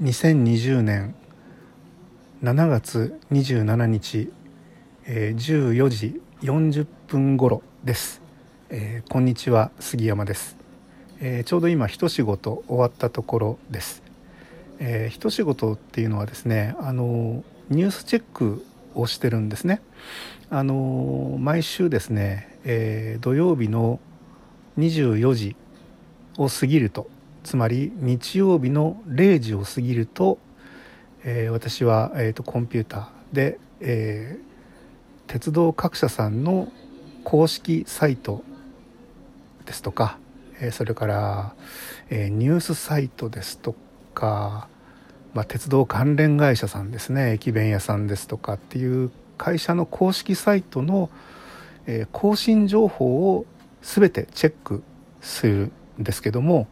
2020年7月27日、えー、14時40分頃です、えー、こんにちは杉山です、えー、ちょうど今一仕事終わったところです、えー、一仕事っていうのはですねあのニュースチェックをしてるんですね。あの毎週ですね、え土曜日の24時を過ぎるとつまり日曜日の0時を過ぎると、えー、私は、えーと、コンピューターで、えー、鉄道各社さんの公式サイトですとか、えー、それから、え、ニュースサイトですとか、まあ、鉄道関連会社さんですね駅弁屋さんですとかっていう会社の公式サイトの、え、更新情報を全てチェックするんですけども、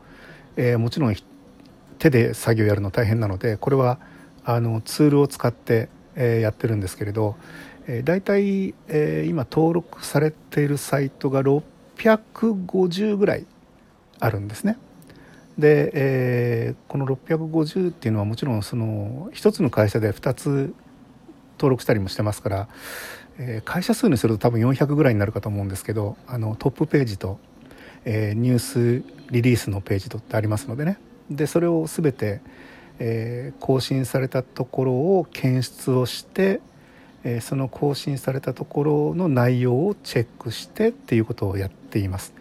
えー、もちろん手で作業やるの大変なのでこれはあのツールを使って、えー、やってるんですけれど、えー、大体、えー、今登録されているサイトが650ぐらいあるんですね。で、えー、この650っていうのはもちろんその一つの会社で2つ登録したりもしてますから、えー、会社数にすると多分400ぐらいになるかと思うんですけどあのトップページとえー、ニュースリリースのページとってありますのでねでそれを全て、えー、更新されたところを検出をして、えー、その更新されたところの内容をチェックしてっていうことをやっています。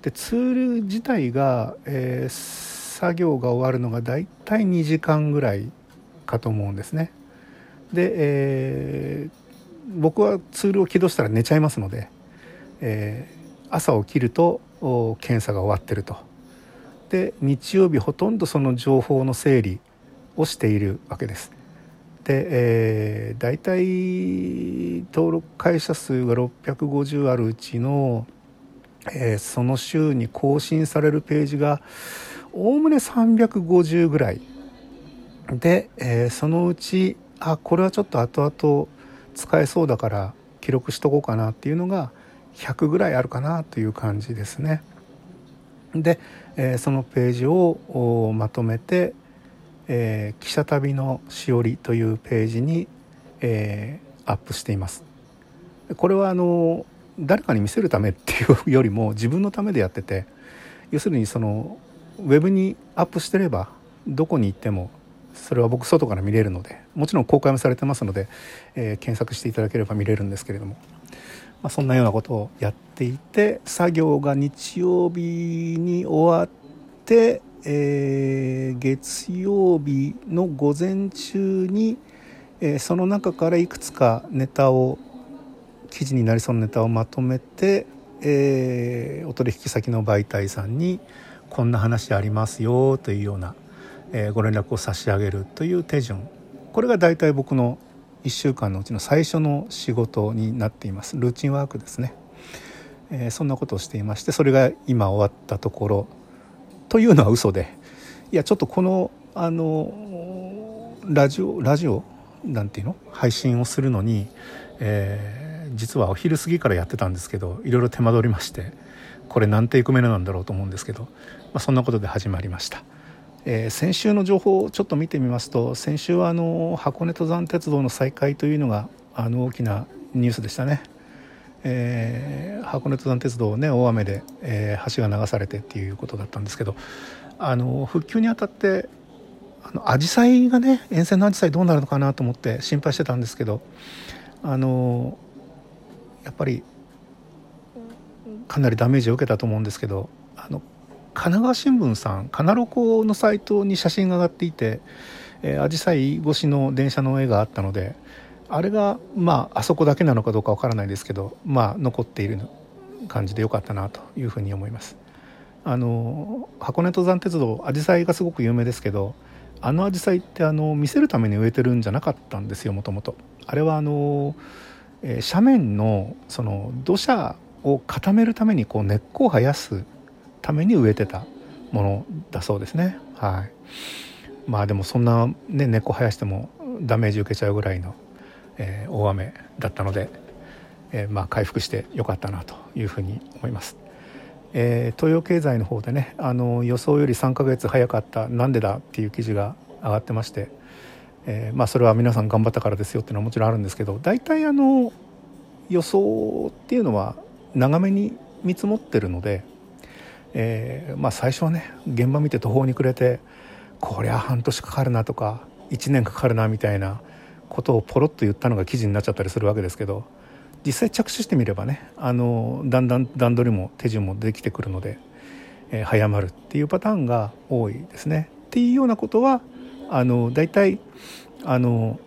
でツール自体が、え、作業が終わるのがだいたい2時間ぐらいかと思うんですね。で、え、僕はツールを起動したら寝ちゃいますので、え、朝起きると検査が終わってるとで日曜日ほとんどその情報の整理をしているわけです。で、えー、大体登録会社数が650あるうちの、えー、その週に更新されるページがおおむね350ぐらいで、えー、そのうちあこれはちょっと後々使えそうだから記録しとこうかなっていうのが100ぐらいあるかなという感じですね。で、えー、そのページをまとめて「えー、記者旅のしおり」というページに、えー、アップしています。これはあの誰かに見せるためっていうよりも自分のためでやってて要するにそのウェブにアップしてればどこに行ってもそれは僕外から見れるのでもちろん公開もされてますので、えー、検索していただければ見れるんですけれどもまあ、そんなようなことをやっていて作業が日曜日に終わって、えー、月曜日の午前中に、えー、その中からいくつかネタを記事になりそうなネタをまとめて、えー、お取引先の媒体さんにこんな話ありますよというような、え、ご連絡を差し上げるという手順。これが大体僕の1週間のうちの最初の仕事になっています。ルーチンワークですね、えー、そんなことをしていましてそれが今終わったところ。というのは嘘で。いやちょっとこのあのラジオラジオなんていうの？配信をするのに、えー、実はお昼過ぎからやってたんですけどいろいろ手間取りましてこれ何テイク目なんだろうと思うんですけど、まあ、そんなことで始まりました。えー、先週の情報をちょっと見てみますと先週はあの箱根登山鉄道の再開というのがあの大きなニュースでしたね。えー、箱根登山鉄道ね大雨で、えー、橋が流されてっていうことだったんですけどあの復旧にあたってあの紫陽花がね沿線の紫陽花どうなるのかなと思って心配してたんですけどあのやっぱりかなりダメージを受けたと思うんですけどあの神奈川新聞さんカナロコのサイトに写真が上がっていてアジサイ越しの電車の絵があったのであれがまああそこだけなのかどうかわからないですけどまあ残っている感じでよかったなというふうに思います。あの箱根登山鉄道アジサイがすごく有名ですけどあのアジサイってあの見せるために植えてるんじゃなかったんですよもともと。あれはあの、えー、斜面のその土砂を固めるためにこう根っこを生やすために植えてたものだそうですね。はい、まあでもそんな、ね、根っこ生やしてもダメージ受けちゃうぐらいの、えー、大雨だったので、えー、まあ回復してよかったなというふうに思います。えー、東洋経済の方でねあの予想より3ヶ月早かったなんでだっていう記事が上がってまして、えー、まあ、それは皆さん頑張ったからですよっていうのはもちろんあるんですけど大体あの予想っていうのは長めに見積もってるので、えー、まあ、最初はね現場見て途方に暮れてこりゃ半年かかるなとか1年かかるなみたいなことをポロッと言ったのが記事になっちゃったりするわけですけど実際着手してみればねあのだんだん段取りも手順もできてくるので、えー、早まるっていうパターンが多いですね。っていうようなことはあの大体あの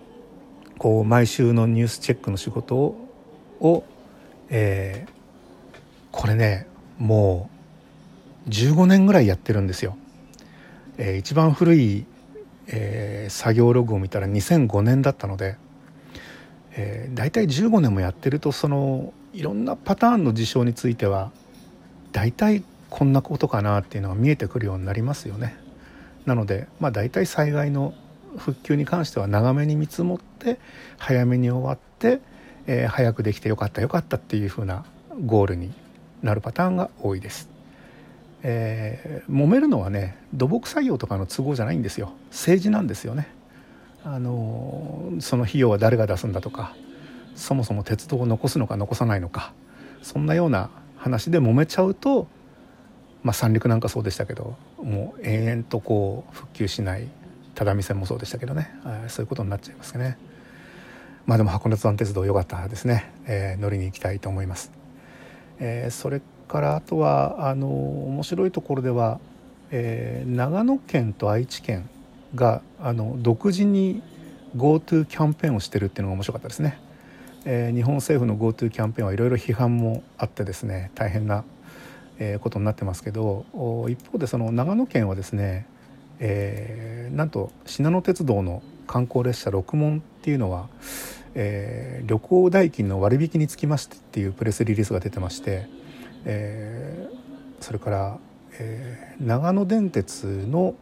こう毎週のニュースチェックの仕事をを、えー、これねもう15年ぐらいやってるんですよ。えー、一番古い、えー、作業ログを見たら2005年だったので、えー、大体15年もやってるとそのいろんなパターンの事象については大体こんなことかなっていうのが見えてくるようになりますよね。なので、まあ、大体災害の復旧に関しては長めに見積もって早めに終わって、えー、早くできてよかったよかったっていうふうなゴールになるパターンが多いです。えー、揉めるのはね土木作業とかの都合じゃないんですよ政治なんですよね。あのその費用は誰が出すんだとかそもそも鉄道を残すのか残さないのかそんなような話で揉めちゃうと、まあ、三陸なんかそうでしたけどもう延々とこう復旧しない只見線もそうでしたけどねそういうことになっちゃいますね。まあでも函館山鉄道良かったですね、えー、乗りに行きたいと思います。えー、それからあとはあの面白いところでは、えー、長野県と愛知県があの独自に GoTo キャンペーンをしてるっていうのが面白かったですね。えー、日本政府の GoTo キャンペーンはいろいろ批判もあってですね大変な、えー、ことになってますけど一方でその長野県はですね、えー、なんと信濃鉄道の観光列車六門っていうのは、えー、旅行代金の割引につきましてっていうプレスリリースが出てまして、えー、それから、えー、長野電鉄の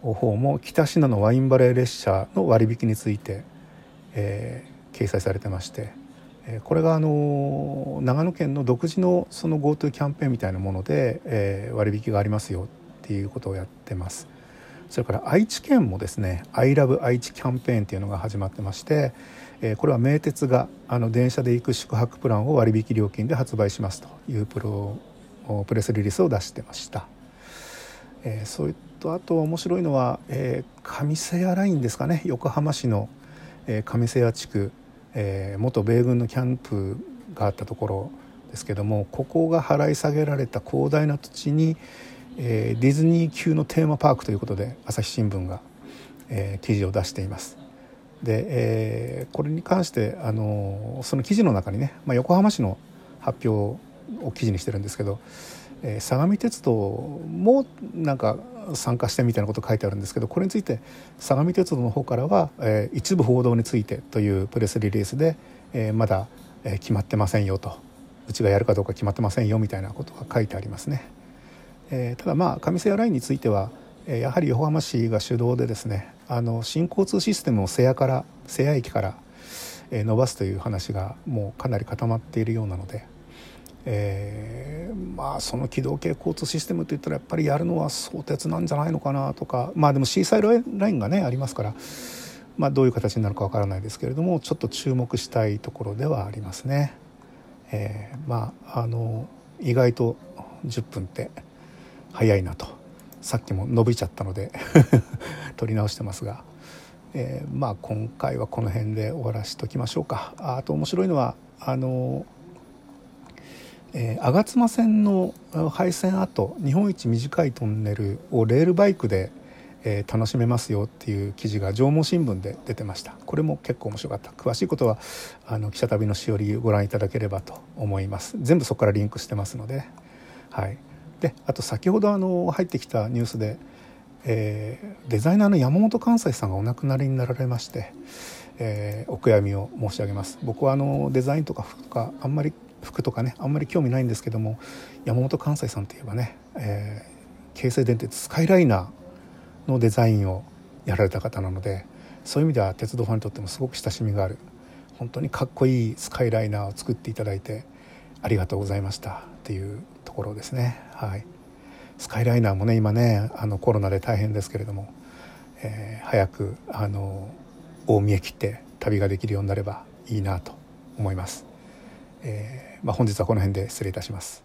方も北信濃ワインバレー列車の割引について、えー、掲載されてましてえこれがあの長野県の独自のその GoTo キャンペーンみたいなもので、え、割引がありますよっていうことをやってます。それから愛知県もですね「ILOVE 愛知キャンペーン」っていうのが始まってまして、え、これは名鉄があの電車で行く宿泊プランを割引料金で発売しますというプロプレスリリースを出してました。えー、そういったあと面白いのは、えー、上瀬谷ラインですかね横浜市の、えー、上瀬谷地区、えー、元米軍のキャンプがあったところですけどもここが払い下げられた広大な土地に、えー、ディズニー級のテーマパークということで朝日新聞が、えー、記事を出しています。で、えー、これに関してあのその記事の中にね、まあ、横浜市の発表を記事にしてるんですけど、えー、相模鉄道もなんか参加してみたいなこと書いてあるんですけどこれについて相模鉄道の方からは、えー、一部報道についてというプレスリリースで、えー、まだ、え、決まってませんよとうちがやるかどうか決まってませんよみたいなことが書いてありますね。えー、ただまあ上瀬谷ラインについては、やはり横浜市が主導でですねあの新交通システムを瀬谷から瀬谷駅から、え、伸ばすという話がもうかなり固まっているようなので、えー、まあその機動系交通システムといったらやっぱりやるのは相鉄なんじゃないのかなとかまあでもシーサイドラインがねありますから。まあ、どういう形になるかわからないですけれどもちょっと注目したいところではありますね。えー、まああの意外と10分って早いなとさっきも伸びちゃったので 撮り直してますが、えー、まあ今回はこの辺で終わらしときましょうか。あと面白いのはあのえー、吾妻線の廃線跡日本一短いトンネルをレールバイクで、えー、楽しめますよっていう記事が縄文新聞で出てました。これも結構面白かった。詳しいことはあの記者旅のしおりご覧いただければと思います。全部そこからリンクしてますのではい。であと先ほどあの入ってきたニュースで、えー、デザイナーの山本関西さんがお亡くなりになられまして、えー、お悔やみを申し上げます。僕はあのデザインとか服とかあんまり服とかねあんまり興味ないんですけども山本関西さんといえばね、えー、京成電鉄スカイライナーのデザインをやられた方なのでそういう意味では鉄道ファンにとってもすごく親しみがある本当にかっこいいスカイライナーを作っていただいてありがとうございましたっていうところですね。はい、スカイライナーもね今ねあのコロナで大変ですけれども、えー、早くあの大見え切って旅ができるようになればいいなと思います、えーまあ、本日はこの辺で失礼いたします。